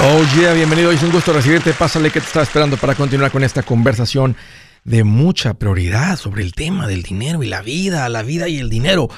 Oh yeah, bienvenido. Es un gusto recibirte. Pásale que te estaba esperando para continuar con esta conversación de mucha prioridad sobre el tema del dinero y la vida, la vida y el dinero.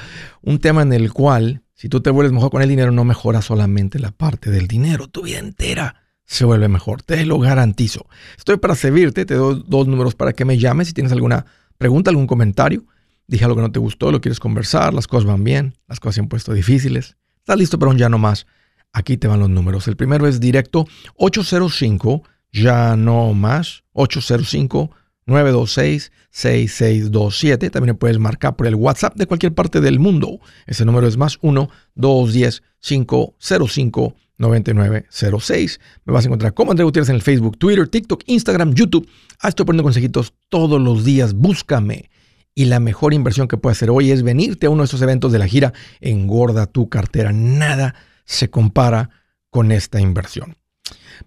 Un tema en el cual, si tú te vuelves mejor con el dinero, no mejora solamente la parte del dinero, tu vida entera se vuelve mejor. Te lo garantizo. Estoy para servirte, te doy dos números para que me llames si tienes alguna pregunta, algún comentario. Dije algo que no te gustó, lo quieres conversar, las cosas van bien, las cosas se han puesto difíciles. ¿Estás listo para un ya no más? Aquí te van los números. El primero es directo 805, ya no más, 805-926-6627. También puedes marcar por el WhatsApp de cualquier parte del mundo. Ese número es más 1-210-505-9906. Me vas a encontrar como André Gutiérrez en el Facebook, Twitter, TikTok, Instagram, YouTube. Ah, estoy poniendo consejitos todos los días. Búscame. Y la mejor inversión que puedes hacer hoy es venirte a uno de estos eventos de la gira Engorda tu cartera. Nada se compara con esta inversión.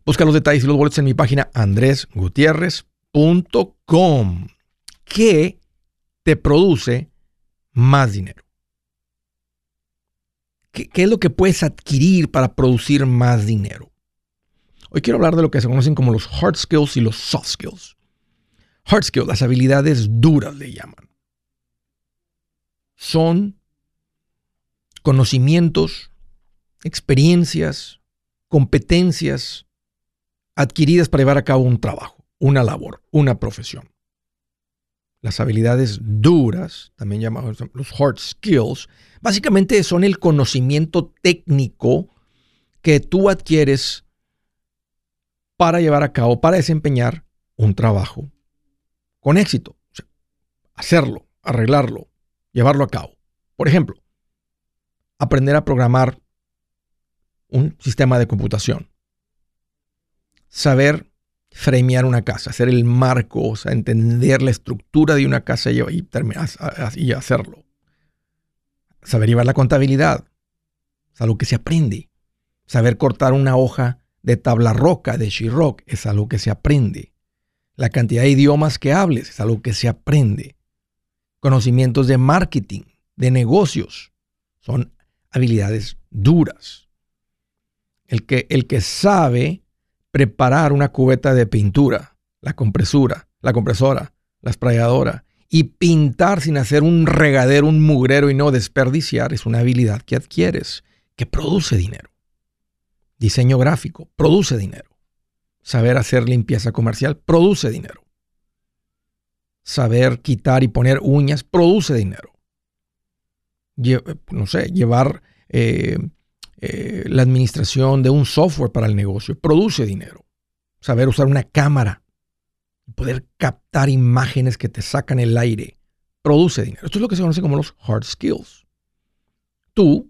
Busca los detalles y los boletos en mi página andresgutierrez.com. ¿Qué te produce más dinero? ¿Qué, ¿Qué, es lo que puedes adquirir para producir más dinero? Hoy quiero hablar de lo que se conocen como los hard skills y los soft skills. Hard skills, las habilidades duras le llaman. Son conocimientos experiencias, competencias adquiridas para llevar a cabo un trabajo, una labor, una profesión. Las habilidades duras, también llamados los hard skills, básicamente son el conocimiento técnico que tú adquieres para llevar a cabo, para desempeñar un trabajo con éxito. hacerlo, arreglarlo, llevarlo a cabo. Por ejemplo, aprender a programar un sistema de computación. Saber framear una casa, hacer el marco, o sea, entender la estructura de una casa y, hacerlo. Saber llevar la contabilidad, es algo que se aprende. Saber cortar una hoja de tabla roca, de Shirok, es algo que se aprende. La cantidad de idiomas que hables es algo que se aprende. Conocimientos de marketing, de negocios, son habilidades duras el que, el que sabe preparar una cubeta de pintura, la compresura, la compresora, la esprayadora, y pintar sin hacer un regadero, un mugrero y no desperdiciar, es una habilidad que adquieres, que produce dinero. Diseño gráfico, produce dinero. Saber hacer limpieza comercial, produce dinero. Saber quitar y poner uñas, produce dinero. no sé, llevar eh, eh, la administración de un software para el negocio. Produce dinero. Saber usar una cámara. Poder captar imágenes que te sacan el aire. Produce dinero. Esto es lo que se conoce como los hard skills. Tú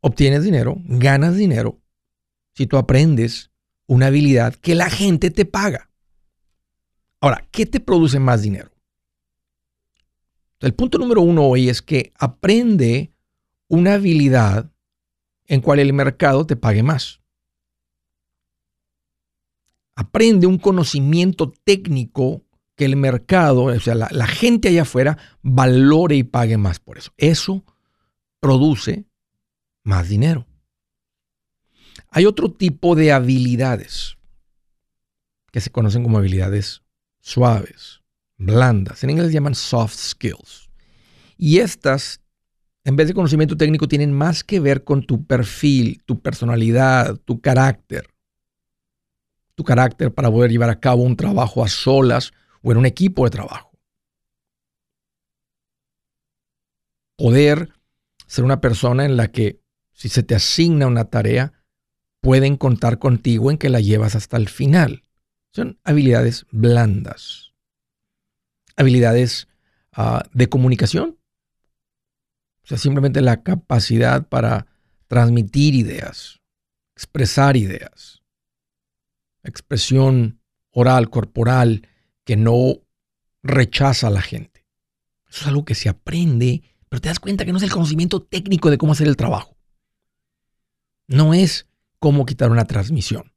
obtienes dinero, ganas dinero, si tú aprendes una habilidad que la gente te paga. Ahora, ¿qué te produce más dinero? El punto número uno hoy es que aprende una habilidad en cual el mercado te pague más. Aprende un conocimiento técnico que el mercado, o sea, la, gente allá afuera, valore y pague más por eso. Eso produce más dinero. Hay otro tipo de habilidades que se conocen como habilidades suaves, blandas. En inglés llaman soft skills. Y estas en vez de conocimiento técnico, tienen más que ver con tu perfil, tu personalidad, tu carácter. Tu carácter para poder llevar a cabo un trabajo a solas o en un equipo de trabajo. Poder ser una persona en la que si se te asigna una tarea, pueden contar contigo en que la llevas hasta el final. Son habilidades blandas. Habilidades ah, de comunicación o sea, simplemente la capacidad para transmitir ideas, expresar ideas, expresión oral, corporal, que no rechaza a la gente. Eso es algo que se aprende, pero te das cuenta que no es el conocimiento técnico de cómo hacer el trabajo. No es cómo quitar una transmisión.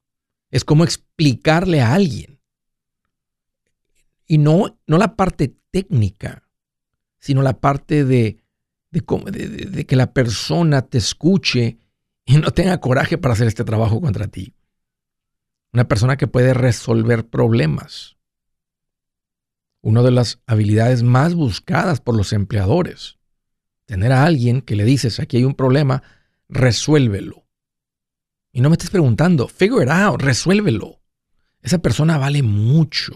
Es cómo explicarle a alguien. Y no, no la parte técnica, sino la parte de de, que la persona te escuche y no tenga coraje para hacer este trabajo contra ti. Una persona que puede resolver problemas. Una de las habilidades más buscadas por los empleadores. Tener a alguien que le dices, aquí hay un problema, resuélvelo. Y no me estés preguntando, figure it out, resuélvelo. Esa persona vale mucho.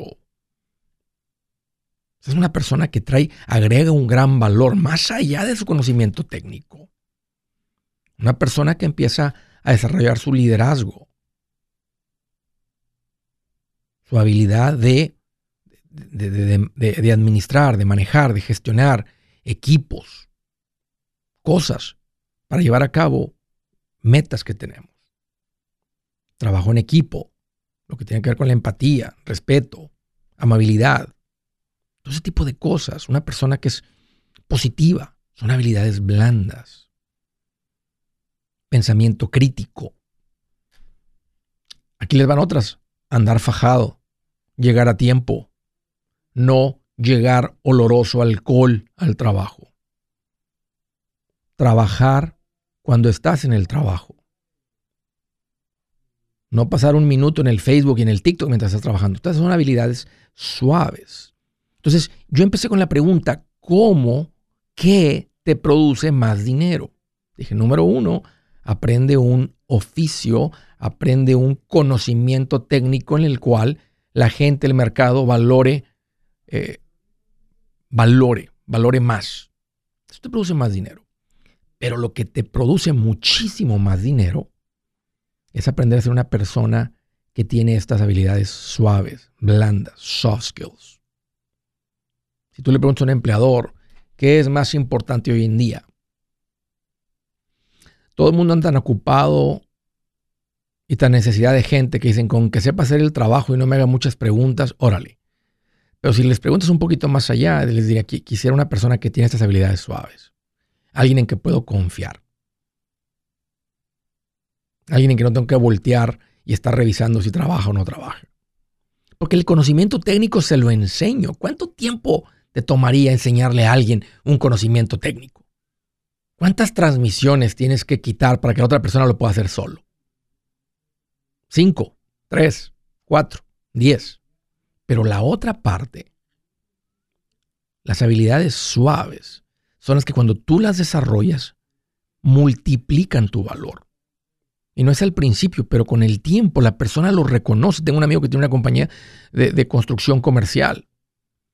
Es una persona que trae, agrega un gran valor más allá de su conocimiento técnico. Una persona que empieza a desarrollar su liderazgo, su habilidad de, de, administrar, de manejar, de gestionar equipos, cosas para llevar a cabo metas que tenemos. Trabajo en equipo, lo que tiene que ver con la empatía, respeto, amabilidad, todo ese tipo de cosas. Una persona que es positiva, son habilidades blandas. Pensamiento crítico. Aquí les van otras. Andar fajado, llegar a tiempo, no llegar oloroso alcohol al trabajo. Trabajar cuando estás en el trabajo. No pasar un minuto en el Facebook y en el TikTok mientras estás trabajando. Estas son habilidades suaves. Entonces, yo empecé con la pregunta, ¿cómo, qué te produce más dinero? Dije, número uno, aprende un oficio, aprende un conocimiento técnico en el cual la gente, el mercado valore, eh, valore, valore más. Eso te produce más dinero. Pero lo que te produce muchísimo más dinero es aprender a ser una persona que tiene estas habilidades suaves, blandas, soft skills. Si tú le preguntas a un empleador, ¿qué es más importante hoy en día? Todo el mundo anda tan ocupado y tan necesidad de gente que dicen, con que sepa hacer el trabajo y no me haga muchas preguntas, órale. Pero si les preguntas un poquito más allá, les diría quisiera una persona que tiene estas habilidades suaves. Alguien en que puedo confiar. Alguien en que no tengo que voltear y estar revisando si trabaja o no trabaja. Porque el conocimiento técnico se lo enseño. ¿Cuánto tiempo te tomaría enseñarle a alguien un conocimiento técnico? ¿Cuántas transmisiones tienes que quitar para que la otra persona lo pueda hacer solo? Cinco, tres, cuatro, diez. Pero la otra parte, las habilidades suaves, son las que cuando tú las desarrollas, multiplican tu valor. Y no es al principio, pero con el tiempo la persona lo reconoce. Tengo un amigo que tiene una compañía de, de construcción comercial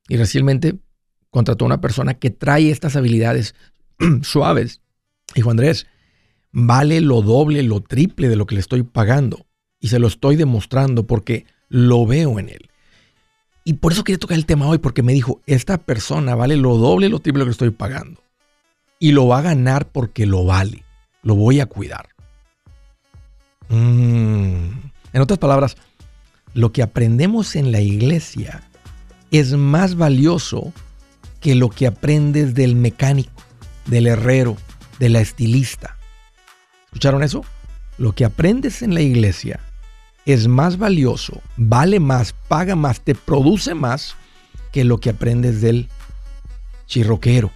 y recientemente contrató a una persona que trae estas habilidades suaves. Dijo, Andrés, vale lo doble, lo triple de lo que le estoy pagando. Y se lo estoy demostrando porque lo veo en él. Y por eso quería tocar el tema hoy, porque me dijo, esta persona vale lo doble, lo triple de lo que estoy pagando. Y lo va a ganar porque lo vale. Lo voy a cuidar. Mm. En otras palabras, lo que aprendemos en la iglesia es más valioso que lo que aprendes del mecánico, del herrero, de la estilista. ¿Escucharon eso? Lo que aprendes en la iglesia es más valioso, vale más, paga más, te produce más que lo que aprendes del chirroquero,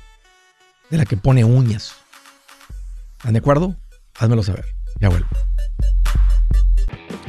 de la que pone uñas. ¿Están de acuerdo? Házmelo saber. Ya vuelvo.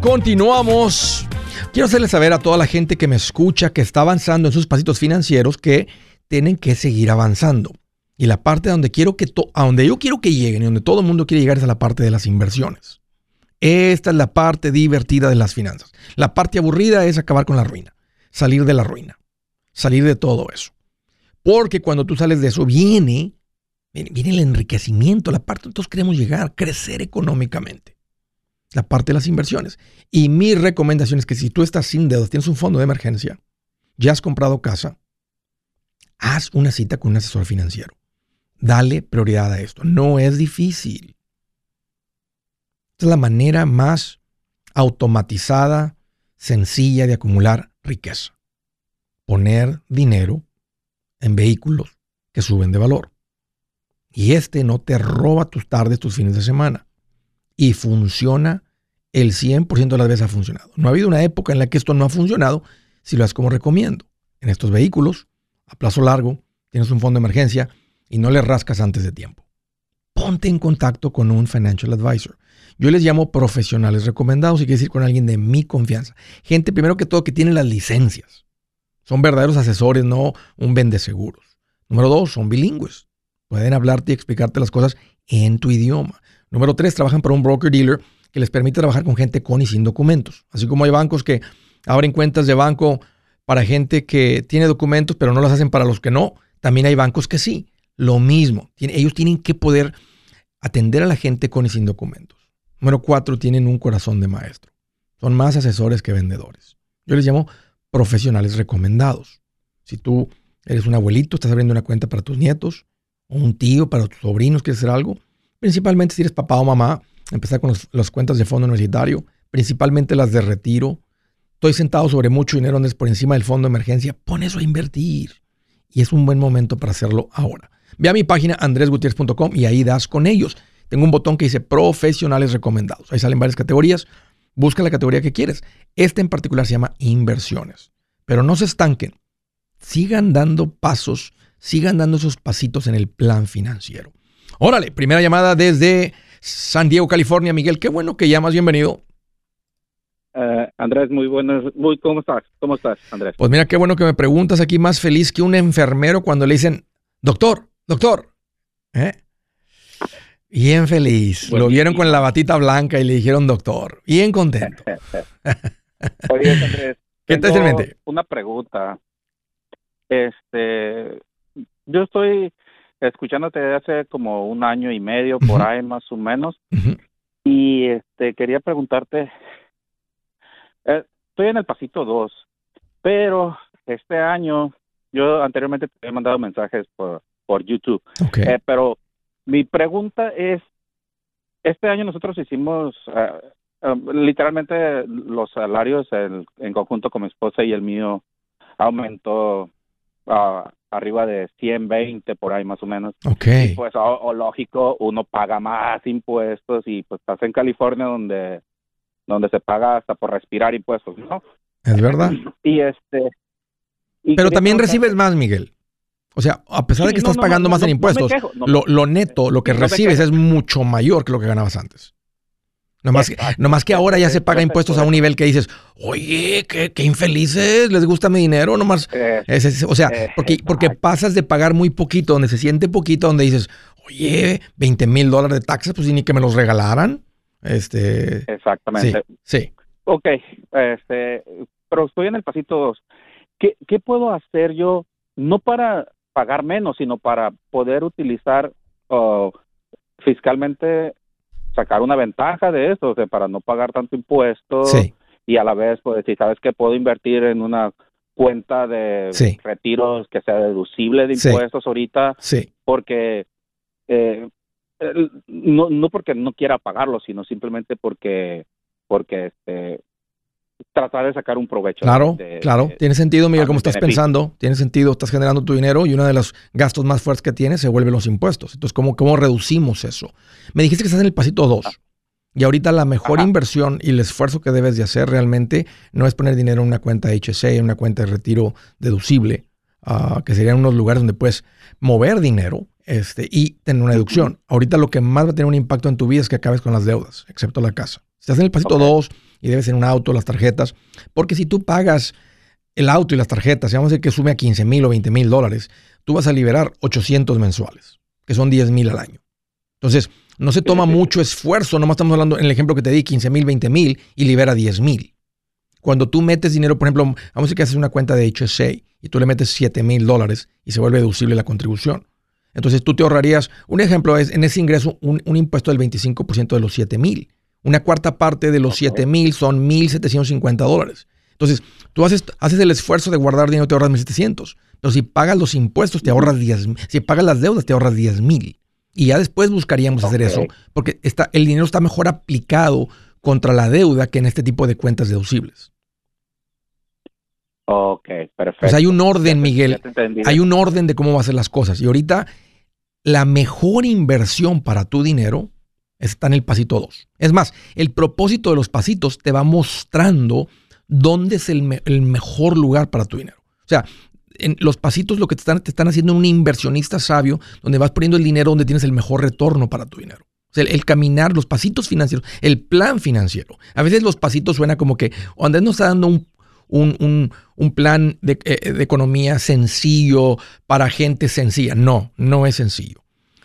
Continuamos. Quiero hacerles saber a toda la gente que me escucha que está avanzando en sus pasitos financieros que tienen que seguir avanzando. Y la parte donde quiero que a donde yo quiero que lleguen y donde todo el mundo quiere llegar es a la parte de las inversiones. Esta es la parte divertida de las finanzas. La parte aburrida es acabar con la ruina, salir de la ruina, salir de todo eso. Porque cuando tú sales de eso viene, viene, el enriquecimiento, la parte donde todos queremos llegar, crecer económicamente la parte de las inversiones. Y mi recomendación es que si tú estás sin dedos, tienes un fondo de emergencia, ya has comprado casa, haz una cita con un asesor financiero. Dale prioridad a esto. No es difícil. Esta es la manera más automatizada, sencilla de acumular riqueza. Poner dinero en vehículos que suben de valor. Y este no te roba tus tardes, tus fines de semana y funciona el 100% de las veces ha funcionado. No ha habido una época en la que esto no ha funcionado si lo haces como recomiendo. En estos vehículos, a plazo largo, tienes un fondo de emergencia y no le rascas antes de tiempo. Ponte en contacto con un financial advisor. Yo les llamo profesionales recomendados y quiero decir con alguien de mi confianza. Gente, primero que todo, que tiene las licencias. Son verdaderos asesores, no un vende seguros. Número dos, son bilingües. Pueden hablarte y explicarte las cosas en tu idioma. Número tres, trabajan para un broker dealer que les permite trabajar con gente con y sin documentos. Así como hay bancos que abren cuentas de banco para gente que tiene documentos, pero no las hacen para los que no. También hay bancos que sí. Lo mismo. Ellos tienen que poder atender a la gente con y sin documentos. Número cuatro, tienen un corazón de maestro. Son más asesores que vendedores. Yo les llamo profesionales recomendados. Si tú eres un abuelito, estás abriendo una cuenta para tus nietos, o un tío para tus sobrinos, quieres hacer algo, Principalmente si eres papá o mamá, empezar con las cuentas de fondo universitario, principalmente las de retiro. Estoy sentado sobre mucho dinero por encima del fondo de emergencia. Pon eso a invertir. Y es un buen momento para hacerlo ahora. Ve a mi página andresgutierrez.com y ahí das con ellos. Tengo un botón que dice profesionales recomendados. Ahí salen varias categorías. Busca la categoría que quieres. Este en particular se llama inversiones. Pero no se estanquen. Sigan dando pasos, sigan dando esos pasitos en el plan financiero. Órale, primera llamada desde San Diego, California. Miguel, qué bueno que llamas, bienvenido. Eh, Andrés, muy buenas. Muy, ¿Cómo estás? ¿Cómo estás, Andrés? Pues mira, qué bueno que me preguntas aquí, más feliz que un enfermero cuando le dicen, doctor, doctor. ¿Eh? Bien feliz. Lo vieron con la batita blanca y le dijeron doctor. Bien contento. Oye, Andrés. ¿Qué te? Una pregunta. Este, yo estoy escuchándote hace como un año y medio, por ahí más o menos. Y este quería preguntarte, eh, estoy en el pasito 2, pero este año, yo anteriormente te he mandado mensajes por, por YouTube, eh, pero mi pregunta es, este año nosotros hicimos, eh, literalmente los salarios en, en, conjunto con mi esposa y el mío aumentó uh, arriba de 120 por ahí más o menos. Ok. pues o, lógico, uno paga más impuestos y pues estás en California donde donde se paga hasta por respirar impuestos, ¿no? Es verdad. Y este Pero también recibes más, Miguel. O sea, a pesar de que estás pagando más en impuestos, lo, neto, lo que recibes es mucho mayor que lo que ganabas antes. No más, que ahora ya se paga impuestos a un nivel que dices, oye, qué, qué infelices, les gusta mi dinero, nomás. o sea, porque, porque pasas de pagar muy poquito, donde se siente poquito, donde dices, oye, 20 mil dólares de taxes, pues ni que me los regalaran. Este, Exactamente. Sí. Ok, este, pero estoy en el pasito 2. ¿Qué, ¿Qué puedo hacer yo, no para pagar menos, sino para poder utilizar uh, fiscalmente sacar una ventaja de esto, o sea, para no pagar tanto impuesto y a la vez, pues, si sabes que puedo invertir en una cuenta de retiros que sea deducible de impuestos ahorita, porque eh, no, no porque no quiera pagarlo, sino simplemente porque porque este tratar de sacar un provecho. Claro, claro. tiene sentido, Miguel, como estás pensando. Tiene sentido, estás generando tu dinero y uno de los gastos más fuertes que tienes se vuelven los impuestos. Entonces, ¿cómo, cómo reducimos eso? Me dijiste que estás en el pasito 2. Y ahorita la mejor inversión y el esfuerzo que debes de hacer realmente no es poner dinero en una cuenta HC, en una cuenta de retiro deducible, ah, que serían unos lugares donde puedes mover dinero este, y tener una deducción. Ahorita lo que más va a tener un impacto en tu vida es que acabes con las deudas, excepto la casa. Si estás en el pasito 2 y debes en un auto, las tarjetas, porque si tú pagas el auto y las tarjetas, vamos a decir que sume a 15 mil o 20 mil dólares, tú vas a liberar 800 mensuales, que son 10 mil al año. Entonces, no se toma mucho esfuerzo, nomás estamos hablando en el ejemplo que te di, 15 mil, 20 mil y libera 10 mil. Cuando tú metes dinero, por ejemplo, vamos a decir que haces una cuenta de HSA y tú le metes 7 mil dólares y se vuelve deducible la contribución. Entonces tú te ahorrarías, un ejemplo es en ese ingreso un, un impuesto del 25% de los 7 mil. Una cuarta parte de los 7 mil son 1.750 dólares. Entonces, tú haces, haces el esfuerzo de guardar dinero, te ahorras 1.700. Pero si pagas los impuestos, te ahorras 10 Si pagas las deudas, te ahorras 10 mil. Y ya después buscaríamos hacer eso, porque está, el dinero está mejor aplicado contra la deuda que en este tipo de cuentas deducibles. Ok, perfecto. Pues hay un orden, Miguel. Hay un orden de cómo va a hacer las cosas. Y ahorita, la mejor inversión para tu dinero Está en el pasito 2. Es más, el propósito de los pasitos te va mostrando dónde es el, mejor lugar para tu dinero. O sea, en los pasitos lo que te están, te están haciendo un inversionista sabio, donde vas poniendo el dinero donde tienes el mejor retorno para tu dinero. O sea, el, caminar, los pasitos financieros, el plan financiero. A veces los pasitos suena como que Andrés nos está dando un, un, plan de, eh, de, economía sencillo para gente sencilla. No, no es sencillo.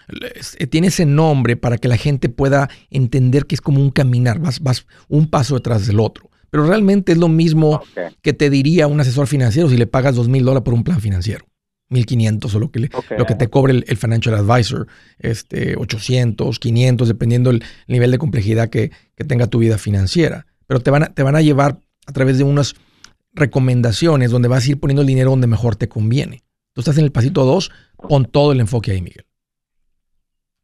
Eh, tiene ese nombre para que la gente pueda entender que es como un caminar, vas, vas un paso detrás del otro. Pero realmente es lo mismo que te diría un asesor financiero si le pagas dos mil dólares por un plan financiero. 1500 o lo que, lo que te cobre el, financial advisor, este, 800, 500, dependiendo del nivel de complejidad que, tenga tu vida financiera. Pero te van, a, te van a llevar a través de unas recomendaciones donde vas a ir poniendo el dinero donde mejor te conviene. Tú estás en el pasito 2, pon todo el enfoque ahí, Miguel.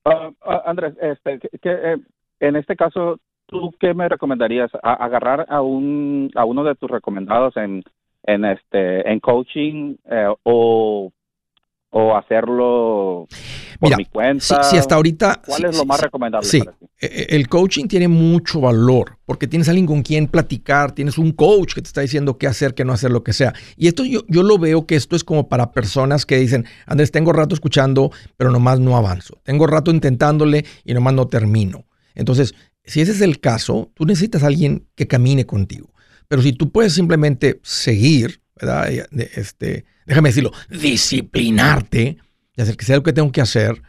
Uh, Andrés, este, que, eh, en este caso, ¿tú qué me recomendarías? ¿Agarrar a, un, a uno de tus recomendados en, en, este, en coaching eh, o o hacerlo por mi cuenta? Si, hasta ahorita. ¿Cuál es lo más recomendable? Sí, e, e, el coaching tiene mucho valor porque tienes alguien con quien platicar, tienes un coach que te está diciendo qué hacer, qué no hacer, lo que sea. Y esto yo, yo lo veo que esto es como para personas que dicen, Andrés, tengo rato escuchando, pero nomás no avanzo. Tengo rato intentándole y nomás no termino. Entonces, si ese es el caso, tú necesitas a alguien que camine contigo. Pero si tú puedes simplemente seguir, ¿verdad? Este, déjame decirlo, disciplinarte y hacer que sea lo que tengo que hacer.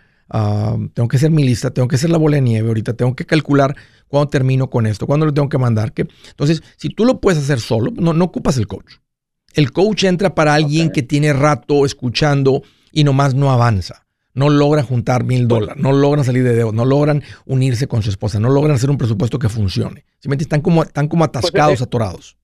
Tengo que hacer mi lista, tengo que hacer la bola de nieve ahorita, tengo que calcular cuándo termino con esto, cuándo lo tengo que mandar. ¿qué? Entonces, si tú lo puedes hacer solo, no, no ocupas el coach. El coach entra para alguien que tiene rato escuchando y nomás no avanza. No logra juntar mil dólares, no logran salir de deuda, no logran unirse con su esposa, no logran hacer un presupuesto que funcione. Simplemente están como, están como pues, atascados, eh, atorados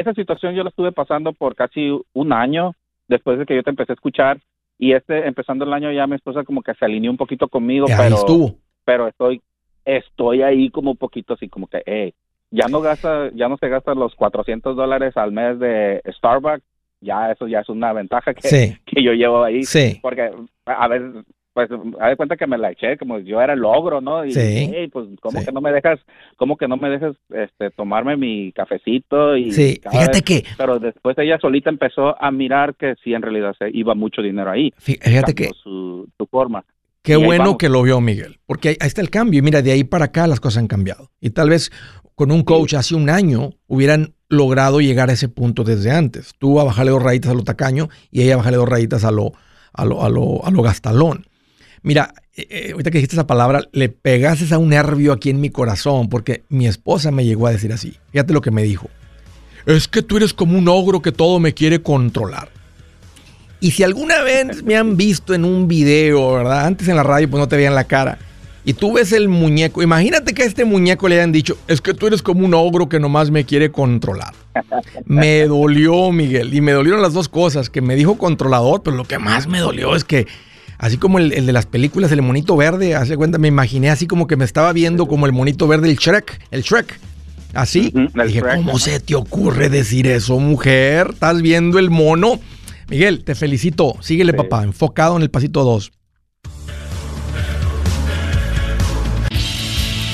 esa situación yo la estuve pasando por casi un año después de que yo te empecé a escuchar y este empezando el año ya mi esposa como que se alineó un poquito conmigo, pero estuvo. pero estoy estoy ahí como un poquito así como que hey, ya no gasta ya no se gastan los 400 dólares al mes de Starbucks, ya eso ya es una ventaja que, que yo llevo ahí sí. porque a ver pues, haz de cuenta que me la eché, como yo era el logro, ¿no? Y, sí. pues, ¿cómo que no me dejas, cómo que no me dejas, este, tomarme mi cafecito? y Sí, fíjate que... Pero después ella solita empezó a mirar que sí, en realidad se iba mucho dinero ahí. Fíjate que... Su, su forma. Qué bueno que lo vio Miguel, porque ahí, está el cambio. Y mira, de ahí para acá las cosas han cambiado. Y tal vez con un coach hace un año hubieran logrado llegar a ese punto desde antes. Tú a bajarle dos rayitas a lo tacaño y ella a bajarle dos rayitas a lo, a lo, a lo, a lo gastalón. Mira, eh, eh, ahorita que dijiste esa palabra, le pegases a un nervio aquí en mi corazón, porque mi esposa me llegó a decir así. Fíjate lo que me dijo. Es que tú eres como un ogro que todo me quiere controlar. Y si alguna vez me han visto en un video, ¿verdad? Antes en la radio pues no te veían la cara. Y tú ves el muñeco. Imagínate que a este muñeco le hayan dicho, es que tú eres como un ogro que nomás me quiere controlar. Me dolió, Miguel. Y me dolieron las dos cosas, que me dijo controlador, pero lo que más me dolió es que, así como el, de las películas, el monito verde, hace cuenta, me imaginé así como que me estaba viendo como el monito verde, el Shrek, el Shrek. Así. dije, ¿cómo se te ocurre decir eso, mujer? ¿Estás viendo el mono? Miguel, te felicito. Síguele, papá, enfocado en el pasito 2.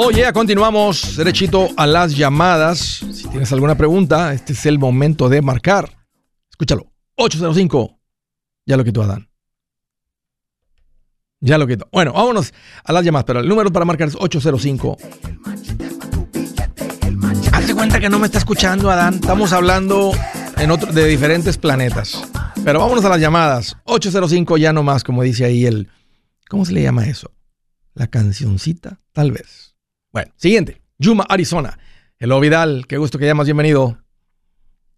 Oye, continuamos derechito a las llamadas. Si tienes alguna pregunta, este es el momento de marcar. Escúchalo. 805. Ya lo quitó Adán. Ya lo quitó. Bueno, vámonos a las llamadas, pero el número para marcar es 805. Hazte cuenta que no me está escuchando, Adán. Estamos hablando de diferentes planetas. Pero vámonos a las llamadas. 805 ya nomás, como dice ahí el... ¿Cómo se le llama eso? La cancioncita, tal vez. Bueno, siguiente. Yuma, Arizona. Hello, Vidal. Qué gusto que llamas. Bienvenido.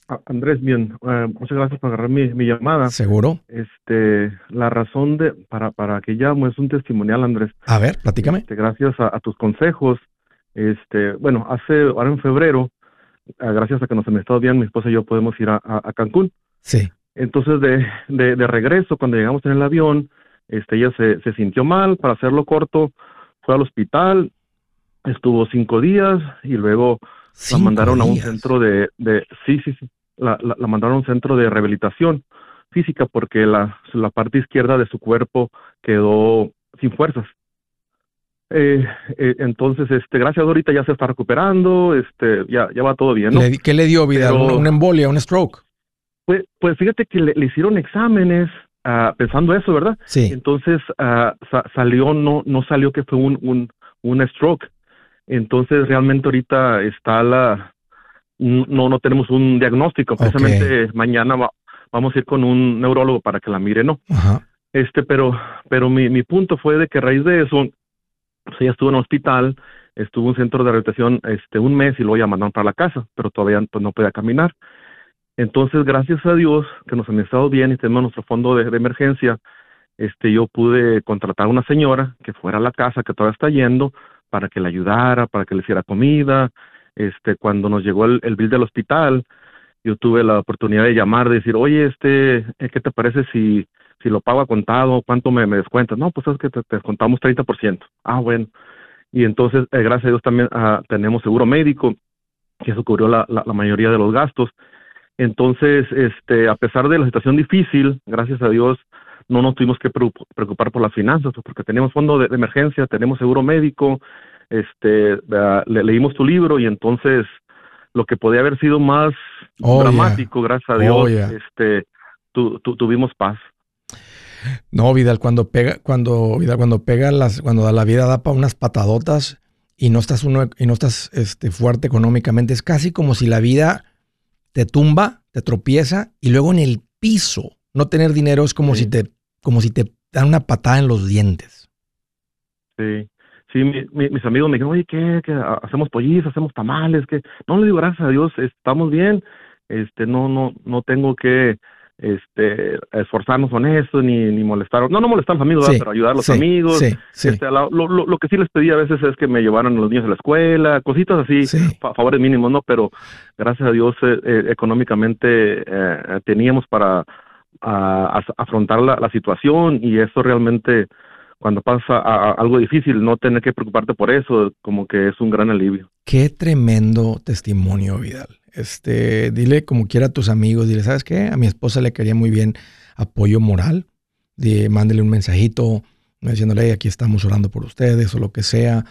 Ah, Andrés, bien. Eh, muchas gracias por agarrar mi, llamada. Seguro. Este, la razón de para, para que llamo es un testimonial, Andrés. A ver, platícame. Este, gracias a, tus consejos. Este, bueno, hace ahora en febrero, eh, gracias a que nos han estado bien, mi esposa y yo podemos ir a, Cancún. Sí. Entonces, de, de, de, regreso, cuando llegamos en el avión, este, ella se, se sintió mal, para hacerlo corto, fue al hospital, estuvo cinco días y luego la mandaron a un centro de, de sí, sí, sí, la, la, mandaron a un centro de rehabilitación física porque la, la parte izquierda de su cuerpo quedó sin fuerzas. Eh, eh, entonces, este, gracias ahorita ya se está recuperando, este, ya, ya va todo bien. ¿no? ¿Qué le dio vida? ¿Un embolia, un stroke? Pues, pues fíjate que le, hicieron exámenes uh, pensando eso, ¿verdad? Sí. Entonces uh, salió, no, no salió que fue un, un, un stroke. Entonces, realmente ahorita está la, no, no tenemos un diagnóstico. Precisamente mañana vamos a ir con un neurólogo para que la mire, ¿no? Este, pero, pero mi, mi punto fue de que a raíz de eso, pues ella estuvo en un hospital, estuvo en un centro de rehabilitación este, un mes y luego ya mandaron para la casa, pero todavía pues, no podía caminar. Entonces, gracias a Dios que nos han estado bien y tenemos nuestro fondo de, de emergencia, este, yo pude contratar a una señora que fuera a la casa, que todavía está yendo, para que le ayudara, para que le hiciera comida. Este, cuando nos llegó el, bill del hospital, yo tuve la oportunidad de llamar, de decir, oye, este, eh, ¿qué te parece si, si lo pago a contado? ¿Cuánto me, me descuentas? No, pues es que te, descontamos 30%. Ah, bueno. Y entonces, eh, gracias a Dios también ah, tenemos seguro médico, que eso cubrió la, la, mayoría de los gastos. Entonces, este, a pesar de la situación difícil, gracias a Dios, no nos tuvimos que preocupar por las finanzas, pues, porque tenemos fondo de, emergencia, tenemos seguro médico, este, le, leímos tu libro y entonces lo que podía haber sido más Oh, dramático, gracias a Dios, Oh, yeah. este, tu- tu- tuvimos paz. No, Vidal, cuando pega, cuando, Vidal, cuando pega las, cuando la vida da para unas patadotas y no estás uno, y no estás este, fuerte económicamente, es casi como si la vida te tumba, te tropieza y luego en el piso no tener dinero es como Sí. si te, como si te dan una patada en los dientes. Sí, sí, mi- mi- mis amigos me dijeron, oye, ¿qué? ¿Qué? Ha- ¿Hacemos pollitos, hacemos tamales? que No le digo, gracias a Dios, estamos bien, este, no, no, no tengo que, este, esforzarnos con eso, ni, ni molestar, no, no molestar a los amigos, pero ayudar a los sí, amigos. Sí, sí, Este, lo, lo, lo que sí les pedí a veces es que me llevaran los niños a la escuela, cositas así, sí. fa- favores mínimos, ¿no? Pero gracias a Dios eh, eh, económicamente eh, teníamos para a- afrontar la, la situación y eso realmente cuando pasa a- a algo difícil no tener que preocuparte por eso como que es un gran alivio. Qué tremendo testimonio, Vidal. Este, dile como quiera a tus amigos, dile, ¿sabes qué? A mi esposa le quería muy bien apoyo moral. De, mándele un mensajito diciéndole, "Hey, aquí estamos orando por ustedes o lo que sea.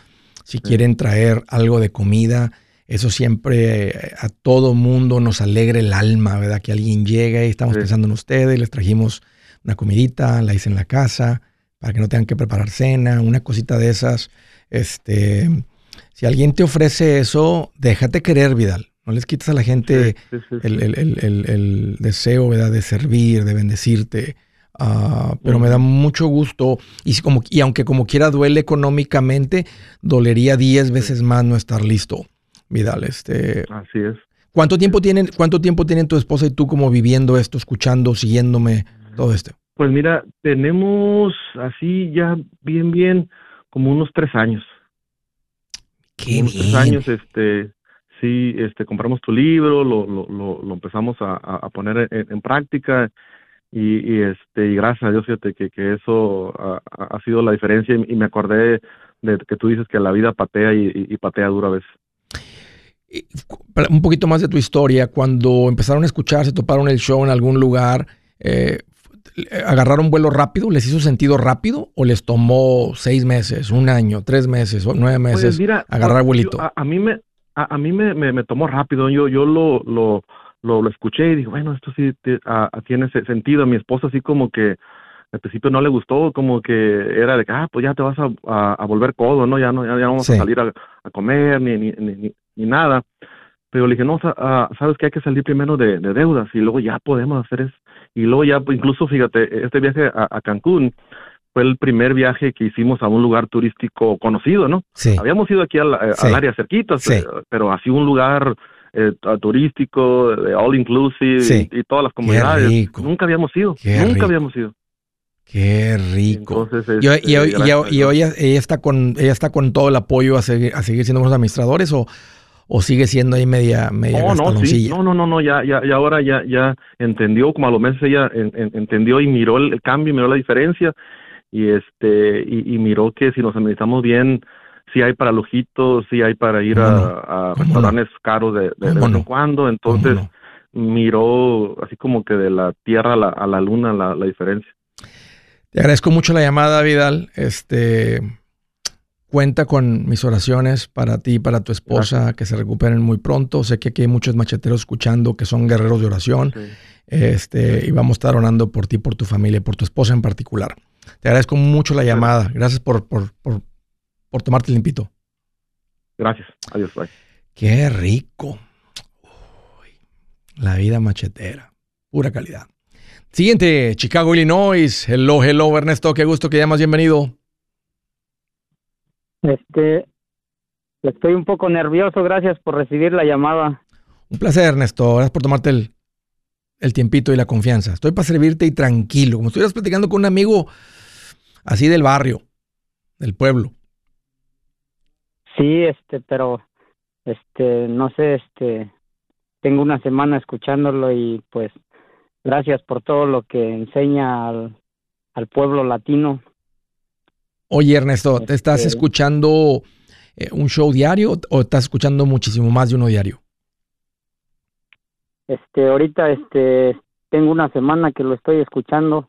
Si quieren traer algo de comida, eso siempre eh, a todo mundo nos alegra el alma, ¿verdad? Que alguien llegue y estamos Sí. pensando en ustedes, les trajimos una comidita, la hice en la casa para que no tengan que preparar cena, una cosita de esas. Este, si alguien te ofrece eso, déjate querer, Vidal. No les quites a la gente Sí, sí, sí, el, el- el- el- deseo, ¿verdad? De servir, de bendecirte. Ah, pero me da mucho gusto. Y, si como, y aunque como quiera duele económicamente, dolería 10 veces más no estar listo. Vidal, este, Así es. ¿cuánto tiempo tienen, cuánto tiempo tienen tu esposa y tú como viviendo esto, escuchando, siguiéndome, todo esto? Pues mira, tenemos así ya bien, bien, como unos tres años. Qué unos tres años, este, sí, este, compramos tu libro, lo, lo, lo, lo empezamos a, a- poner en, en práctica y, y, este, y gracias a Dios, fíjate que, que eso ha, sido la diferencia y, y me acordé de que tú dices que la vida patea y, patea dura para- Un poquito más de tu historia. Cuando empezaron a escuchar, se toparon el show en algún lugar, eh, ¿agarraron vuelo rápido? ¿Les hizo sentido rápido? ¿O les tomó seis meses, un año, tres meses o nueve meses Pues mira, agarrar vuelito? A, a mí me a, a mí me, me, me tomó rápido. Yo yo lo lo, lo, lo escuché y dije, bueno, esto sí te- a- a- tiene ese sentido. A mi esposa así como que al principio no le gustó, como que era de que, ah, pues ya te vas a, a, a volver codo, ¿no? Ya no, ya, vamos Sí. a salir a, a comer ni, ni, ni, ni- ni nada. Pero le dije, no, ah, sabes que hay que salir primero de, de deudas y luego ya podemos hacer eso. Y luego ya, pues, incluso fíjate, este viaje a, a Cancún fue el primer viaje que hicimos a un lugar turístico conocido, ¿no? Sí. Habíamos ido aquí al, eh, Sí. al área cerquita, Sí. pero, pero así un lugar eh, turístico, all inclusive y, y todas las comunidades. rico. Nunca habíamos ido, Qué nunca rico. habíamos ido. Qué rico. Entonces, Y, hoy- este, y hoy- y gracias hoy- a y Dios. hoy ella, está con ella está con todo el apoyo a seguir, a seguir siendo unos administradores o, o sigue siendo ahí media media No, no, sí, no, no, no, no, ya, ya, ya ahora ya, ya entendió, como a los meses ella en- en- entendió y miró el, el cambio, miró la diferencia y este y, y miró que si nos administramos bien, sí hay para lujitos, sí hay para ir ¿Cómo a, a ¿Cómo restaurantes caros de, de, de ¿Cómo vez en cuando, ¿Cómo entonces no? miró así como que de la tierra a la, a la luna la, la diferencia. Te agradezco mucho la llamada, Vidal. Este cuenta con mis oraciones para ti y para tu esposa, que se recuperen muy pronto. Sé que aquí hay muchos macheteros escuchando que son guerreros de oración. Sí. Este, y vamos a estar orando por ti, por tu familia, por tu esposa en particular. Te agradezco mucho la llamada. Gracias por, por, por, por tomarte el limpito. Gracias, adiós, bye. Qué rico. Uy, la vida machetera. Pura calidad. Siguiente, Chicago, Illinois. Hello, hello, Ernesto. Qué gusto que llamas. Bienvenido. Este, estoy un poco nervioso, gracias por recibir la llamada. Un placer, Ernesto. Gracias por tomarte el, el tiempito y la confianza. Estoy para servirte y tranquilo, como estuvieras platicando con un amigo así del barrio, del pueblo. Sí, este, pero, este, no sé, este, tengo una semana escuchándolo y pues, gracias por todo lo que enseña al, al pueblo latino. Oye, Ernesto, ¿te estás Este- escuchando eh, un show diario o estás escuchando muchísimo más de uno diario? Este, ahorita, este, tengo una semana que lo estoy escuchando.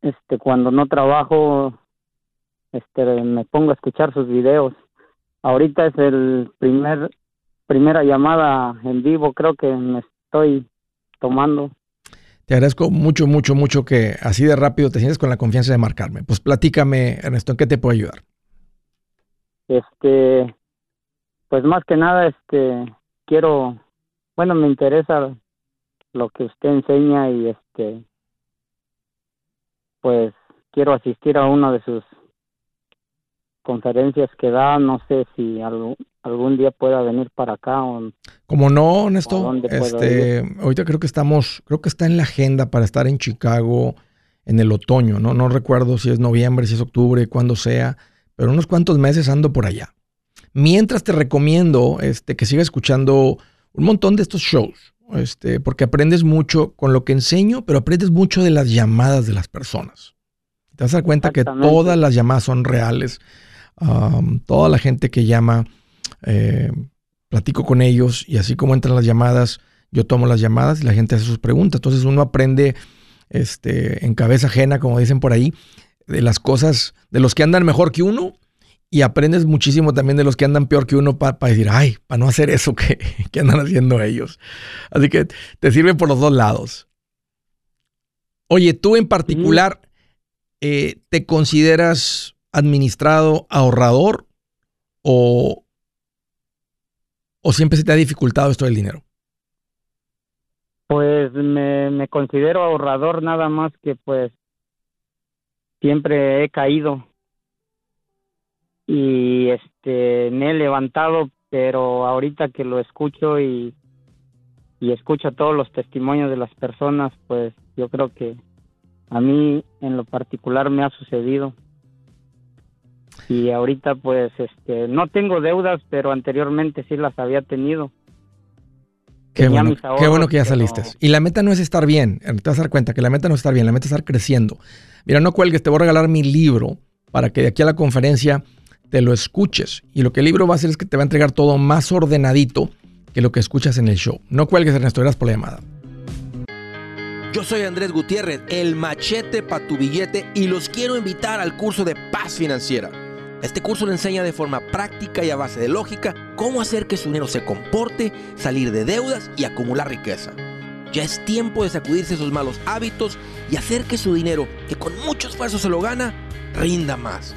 Este, cuando no trabajo, este, me pongo a escuchar sus videos. Ahorita es el primer primera llamada en vivo, creo que me estoy tomando. Te agradezco mucho, mucho, mucho que así de rápido te sientes con la confianza de marcarme. Pues platícame, Ernesto, ¿en qué te puedo ayudar? Este, pues más que nada, este, quiero, bueno, me interesa lo que usted enseña y este, pues quiero asistir a una de sus conferencias que da, no sé si algún, día pueda venir para acá o como no, Néstor, este, ahorita creo que estamos, creo que está en la agenda para estar en Chicago en el otoño, no no recuerdo si es noviembre, si es octubre, cuándo sea, pero unos cuantos meses ando por allá. Mientras te recomiendo este que sigas escuchando un montón de estos shows, este, porque aprendes mucho con lo que enseño, pero aprendes mucho de las llamadas de las personas. Te dar cuenta que todas las llamadas son reales toda la gente que llama, eh, platico con ellos y así como entran las llamadas, yo tomo las llamadas y la gente hace sus preguntas. Entonces uno aprende este, en cabeza ajena, como dicen por ahí, de las cosas, de los que andan mejor que uno y aprendes muchísimo también de los que andan peor que uno para decir, ay, para no hacer eso que, que, andan haciendo ellos. Así que te sirve por los dos lados. Oye, tú en particular, eh, ¿te consideras administrado, ahorrador o, o siempre se te ha dificultado esto del dinero? Pues me, me considero ahorrador nada más que pues siempre he caído y este me he levantado pero ahorita que lo escucho y y escucho todos los testimonios de las personas pues yo creo que a mí en lo particular me ha sucedido y ahorita pues este no tengo deudas pero anteriormente sí las había tenido Qué bueno, qué bueno, que ya saliste. Y la meta no es estar bien. Te vas a dar cuenta que la meta no es estar bien, la meta es estar creciendo. Mira, no cuelgues, te voy a regalar mi libro para que de aquí a la conferencia te lo escuches. Y lo que el libro va a hacer es que te va a entregar todo más ordenadito que lo que escuchas en el show. No cuelgues, Ernesto, gracias por la llamada. Yo soy Andrés Gutiérrez, el machete para tu billete, y los quiero invitar al curso de paz financiera. Este curso le enseña de forma práctica y a base de lógica cómo hacer que su dinero se comporte, salir de deudas y acumular riqueza. Ya es tiempo de sacudirse esos malos hábitos y hacer que su dinero, que con mucho esfuerzo se lo gana, rinda más.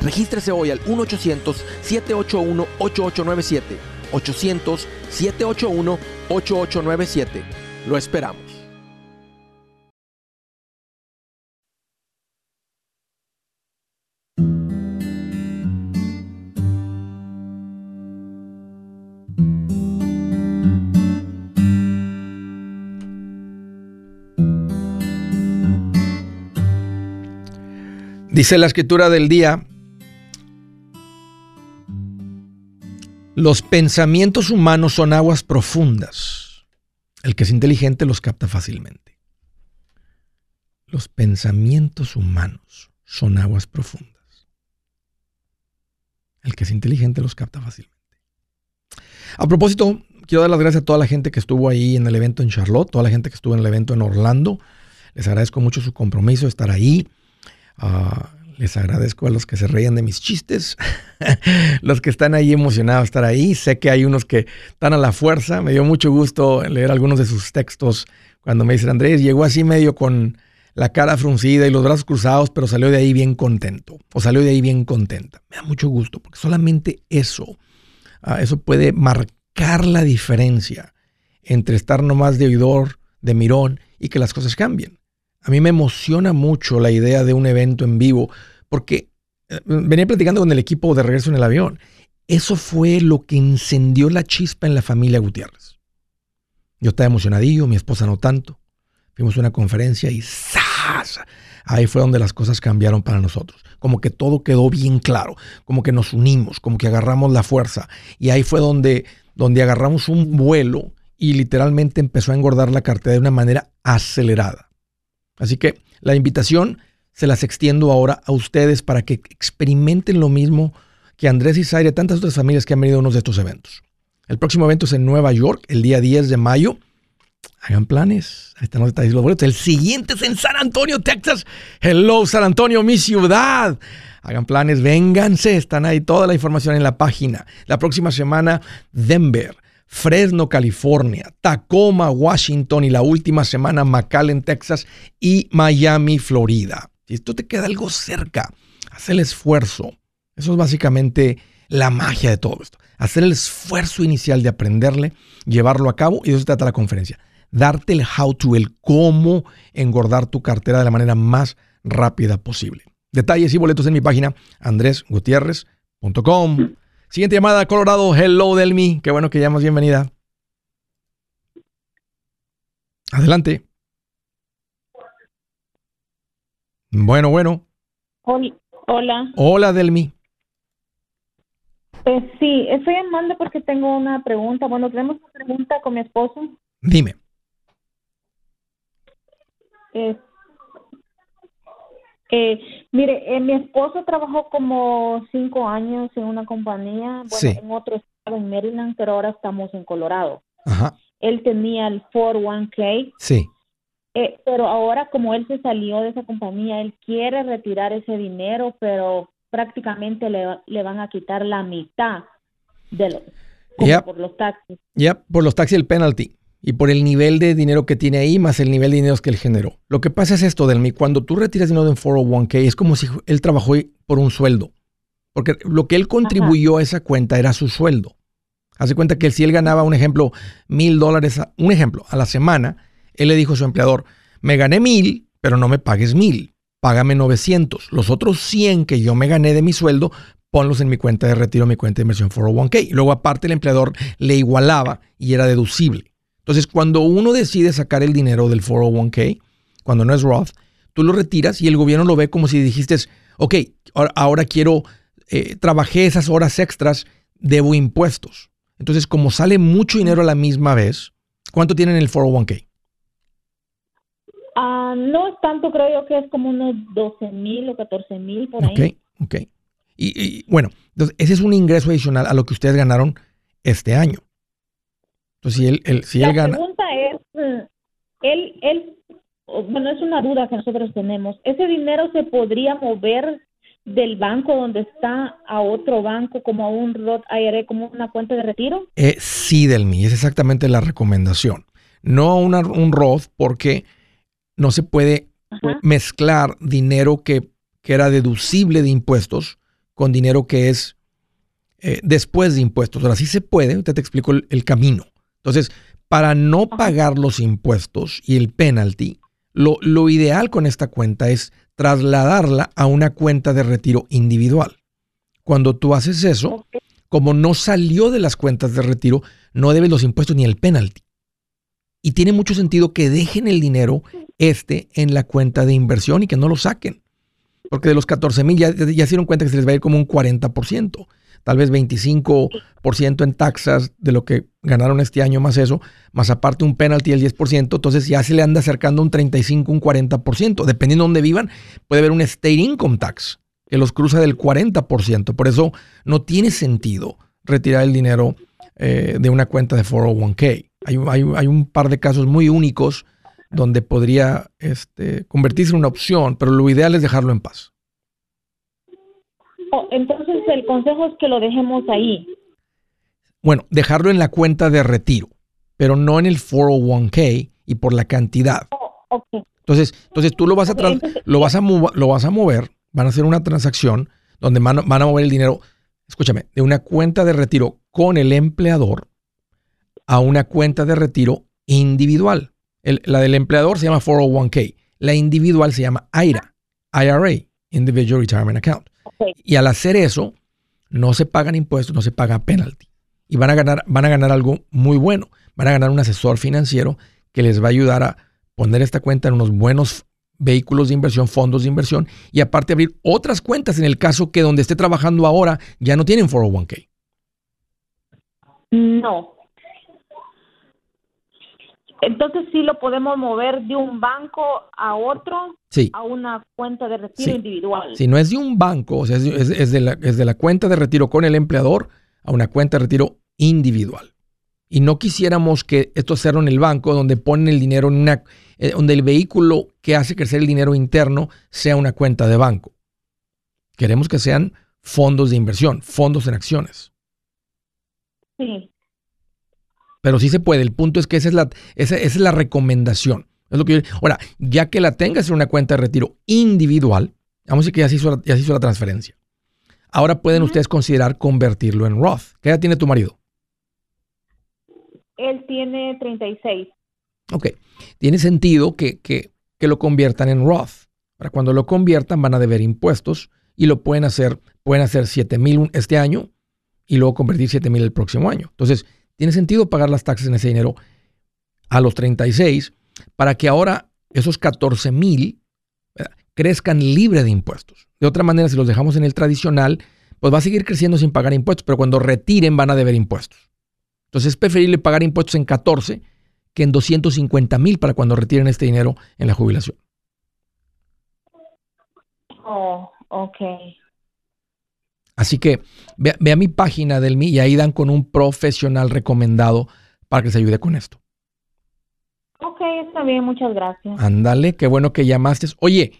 Regístrese hoy al 1-800-781-8897. 800-781-8897. Lo esperamos. Dice la escritura del día, los pensamientos humanos son aguas profundas. El que es inteligente los capta fácilmente. Los pensamientos humanos son aguas profundas. El que es inteligente los capta fácilmente. A propósito, quiero dar las gracias a toda la gente que estuvo ahí en el evento en Charlotte, toda la gente que estuvo en el evento en Orlando. Les agradezco mucho su compromiso de estar ahí. Ah, les agradezco a los que se reían de mis chistes, los que están ahí emocionados de estar ahí. Sé que hay unos que están a la fuerza. Me dio mucho gusto leer algunos de sus textos cuando me dicen, Andrés, llegó así medio con la cara fruncida y los brazos cruzados, pero salió de ahí bien contento o salió de ahí bien contenta. Me da mucho gusto porque solamente eso, ah, eso puede marcar la diferencia entre estar nomás de oidor, de mirón y que las cosas cambien. A mí me emociona mucho la idea de un evento en vivo, porque eh, venía platicando con el equipo de regreso en el avión. Eso fue lo que encendió la chispa en la familia Gutiérrez. Yo estaba emocionadillo, mi esposa no tanto. Fuimos a una conferencia y ¡zas! Ahí fue donde las cosas cambiaron para nosotros. Como que todo quedó bien claro, como que nos unimos, como que agarramos la fuerza. Y ahí fue donde, donde agarramos un vuelo y literalmente empezó a engordar la cartera de una manera acelerada. Así que la invitación se las extiendo ahora a ustedes para que experimenten lo mismo que Andrés y Zaire tantas otras familias que han venido a uno de estos eventos. El próximo evento es en Nueva York, el día 10 de mayo. Hagan planes. Ahí están los detalles los boletos. El siguiente es en San Antonio, Texas. Hello, San Antonio, mi ciudad. Hagan planes, vénganse. Están ahí toda la información en la página. La próxima semana, Denver. Fresno, California, Tacoma, Washington y la última semana McAllen, Texas y Miami, Florida. Si esto te queda algo cerca, haz el esfuerzo. Eso es básicamente la magia de todo esto. Hacer el esfuerzo inicial de aprenderle, llevarlo a cabo y eso se trata la conferencia. Darte el how to, el cómo engordar tu cartera de la manera más rápida posible. Detalles y boletos en mi página andresgutierrez.com. Siguiente llamada, Colorado. Hello, Delmi. Qué bueno que llamas. Bienvenida. Adelante. Bueno, bueno. Hola. Hola, Delmi. Eh, sí, estoy llamando porque tengo una pregunta. Bueno, tenemos una pregunta con mi esposo. Dime. Eh, mire, eh, mi esposo trabajó como cinco años en una compañía, bueno, en otro estado en Maryland, pero ahora estamos en Colorado. Ajá. Él tenía el 401k. Sí. Eh, pero ahora como él se salió de esa compañía, él quiere retirar ese dinero, pero prácticamente le, le van a quitar la mitad de lo, por los taxis. Ya, por los taxis el penalty y por el nivel de dinero que tiene ahí más el nivel de dinero que él generó. Lo que pasa es esto, Delmi, cuando tú retiras dinero de un 401k es como si él trabajó por un sueldo, porque lo que él contribuyó a esa cuenta era su sueldo. Hace cuenta que si él ganaba, un ejemplo, mil dólares, un ejemplo, a la semana, él le dijo a su empleador, me gané mil, pero no me pagues mil, págame 900. Los otros 100 que yo me gané de mi sueldo, ponlos en mi cuenta de retiro, mi cuenta de inversión 401k. Y luego aparte el empleador le igualaba y era deducible. Entonces, cuando uno decide sacar el dinero del 401k, cuando no es Roth, tú lo retiras y el gobierno lo ve como si dijiste, ok, ahora, quiero, eh, trabajé esas horas extras, debo impuestos. Entonces, como sale mucho dinero a la misma vez, ¿cuánto tienen el 401k? Ah, no es tanto, creo yo que es como unos 12 mil o 14 mil por ahí. Ok, ok. Y, y, bueno, entonces ese es un ingreso adicional a lo que ustedes ganaron este año. Entonces, si él, si la gana... pregunta es, mm, él, él, bueno, es una duda que nosotros tenemos. ¿Ese dinero se podría mover del banco donde está a otro banco como a un Roth IRA, como una cuenta de retiro? Eh, sí, Delmi, es exactamente la recomendación. No una, un Roth porque no se puede mezclar dinero que, que, era deducible de impuestos con dinero que es eh, después de impuestos. Ahora sí se puede, ahorita te explico el camino. Entonces, para no pagar los impuestos y el penalty, lo, lo, ideal con esta cuenta es trasladarla a una cuenta de retiro individual. Cuando tú haces eso, como no salió de las cuentas de retiro, no debes los impuestos ni el penalty. Y tiene mucho sentido que dejen el dinero este en la cuenta de inversión y que no lo saquen. Porque de los 14 mil ya, ya se dieron cuenta que se les va a ir como un 40% tal vez 25% en taxas de lo que ganaron este año más eso, más aparte un penalty del 10%, entonces ya se le anda acercando un 35, un 40%, dependiendo de dónde vivan, puede haber un state income tax que los cruza del 40%, por eso no tiene sentido retirar el dinero eh, de una cuenta de 401k. Hay, hay, un par de casos muy únicos donde podría este, convertirse en una opción, pero lo ideal es dejarlo en paz. Oh, entonces el consejo es que lo dejemos ahí. Bueno, dejarlo en la cuenta de retiro, pero no en el 401k y por la cantidad. Oh, entonces, entonces tú lo vas a lo vas a lo vas a mover, van a hacer una transacción donde van, a mover el dinero, escúchame, de una cuenta de retiro con el empleador a una cuenta de retiro individual. la del empleador se llama 401k, la individual se llama IRA, IRA, Individual Retirement Account. Y al hacer eso, no se pagan impuestos, no se paga penalty. Y van a ganar, van a ganar algo muy bueno. Van a ganar un asesor financiero que les va a ayudar a poner esta cuenta en unos buenos vehículos de inversión, fondos de inversión y aparte abrir otras cuentas en el caso que donde esté trabajando ahora ya no tienen 401k. No. Entonces sí lo podemos mover de un banco a otro, sí. a una cuenta de retiro individual. Si no es de un banco, o sea, es, de la, es de la cuenta de retiro con el empleador a una cuenta de retiro individual. Y no quisiéramos que esto sea en el banco donde ponen el dinero en una, eh, donde el vehículo que hace crecer el dinero interno sea una cuenta de banco. Queremos que sean fondos de inversión, fondos en acciones. Sí. Pero sí se puede. El punto es que esa es la, esa, es la recomendación. Es lo que ahora, ya que la tengas en una cuenta de retiro individual, vamos a decir que ya se hizo, ya se hizo la transferencia. Ahora pueden ustedes considerar convertirlo en Roth. ¿Qué edad tiene tu marido? Él tiene 36. Ok. Tiene sentido que, que, que lo conviertan en Roth. Para cuando lo conviertan van a deber impuestos y lo pueden hacer, pueden hacer 7 mil este año y luego convertir 7 mil el próximo año. Entonces, tiene sentido pagar las taxas en ese dinero a los 36 para que ahora esos 14 mil crezcan libre de impuestos. De otra manera, si los dejamos en el tradicional, pues va a seguir creciendo sin pagar impuestos, pero cuando retiren van a deber impuestos. Entonces es preferible pagar impuestos en 14 que en 250 mil para cuando retiren este dinero en la jubilación. Oh, ok. Así que ve, a mi página del MI y ahí dan con un profesional recomendado para que se ayude con esto. Ok, está bien, muchas gracias. Ándale, qué bueno que llamaste. Oye,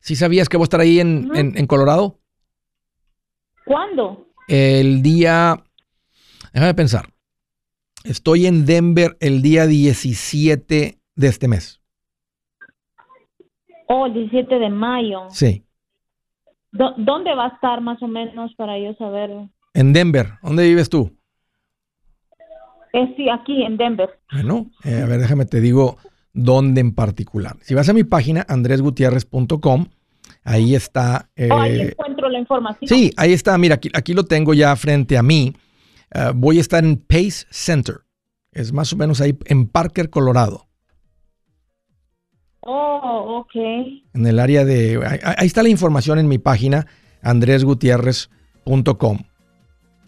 ¿sí sabías que voy a estar ahí en, en, Colorado? ¿Cuándo? El día, déjame pensar, estoy en Denver el día 17 de este mes. Oh, el 17 de mayo. Sí. ¿Dónde va a estar más o menos para yo saber? En Denver. ¿Dónde vives tú? Eh, sí, aquí en Denver. Bueno, eh, a ver, déjame te digo dónde en particular. Si vas a mi página, andresgutierrez.com, ahí está. Eh, oh, ahí encuentro la información. Sí, ahí está. Mira, aquí, aquí lo tengo ya frente a mí. Eh, voy a estar en Pace Center. Es más o menos ahí en Parker, Colorado. Oh, ok. En el área de... Ahí, está la información en mi página, andresgutierrez.com.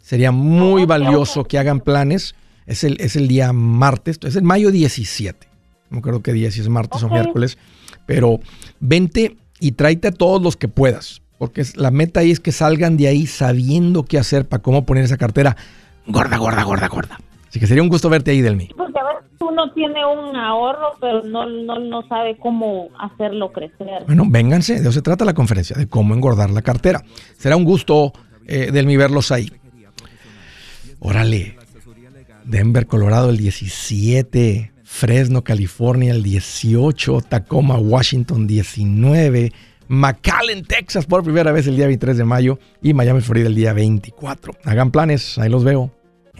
Sería muy valioso que hagan planes. Es el, es el día martes, es el mayo 17. No creo que día, si es martes o miércoles. Pero vente y tráete a todos los que puedas. Porque la meta ahí es que salgan de ahí sabiendo qué hacer para cómo poner esa cartera gorda, gorda, gorda, gorda. Así que sería un gusto verte ahí, Delmi. Porque a veces uno tiene un ahorro, pero no, no, sabe cómo hacerlo crecer. Bueno, vénganse, de eso se trata la conferencia, de cómo engordar la cartera. Será un gusto, eh, Delmi, verlos ahí. Órale. Denver, Colorado, el 17. Fresno, California, el 18. Tacoma, Washington, 19. McAllen, Texas, por primera vez el día 23 de mayo. Y Miami, Florida, el día 24. Hagan planes, ahí los veo.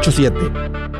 87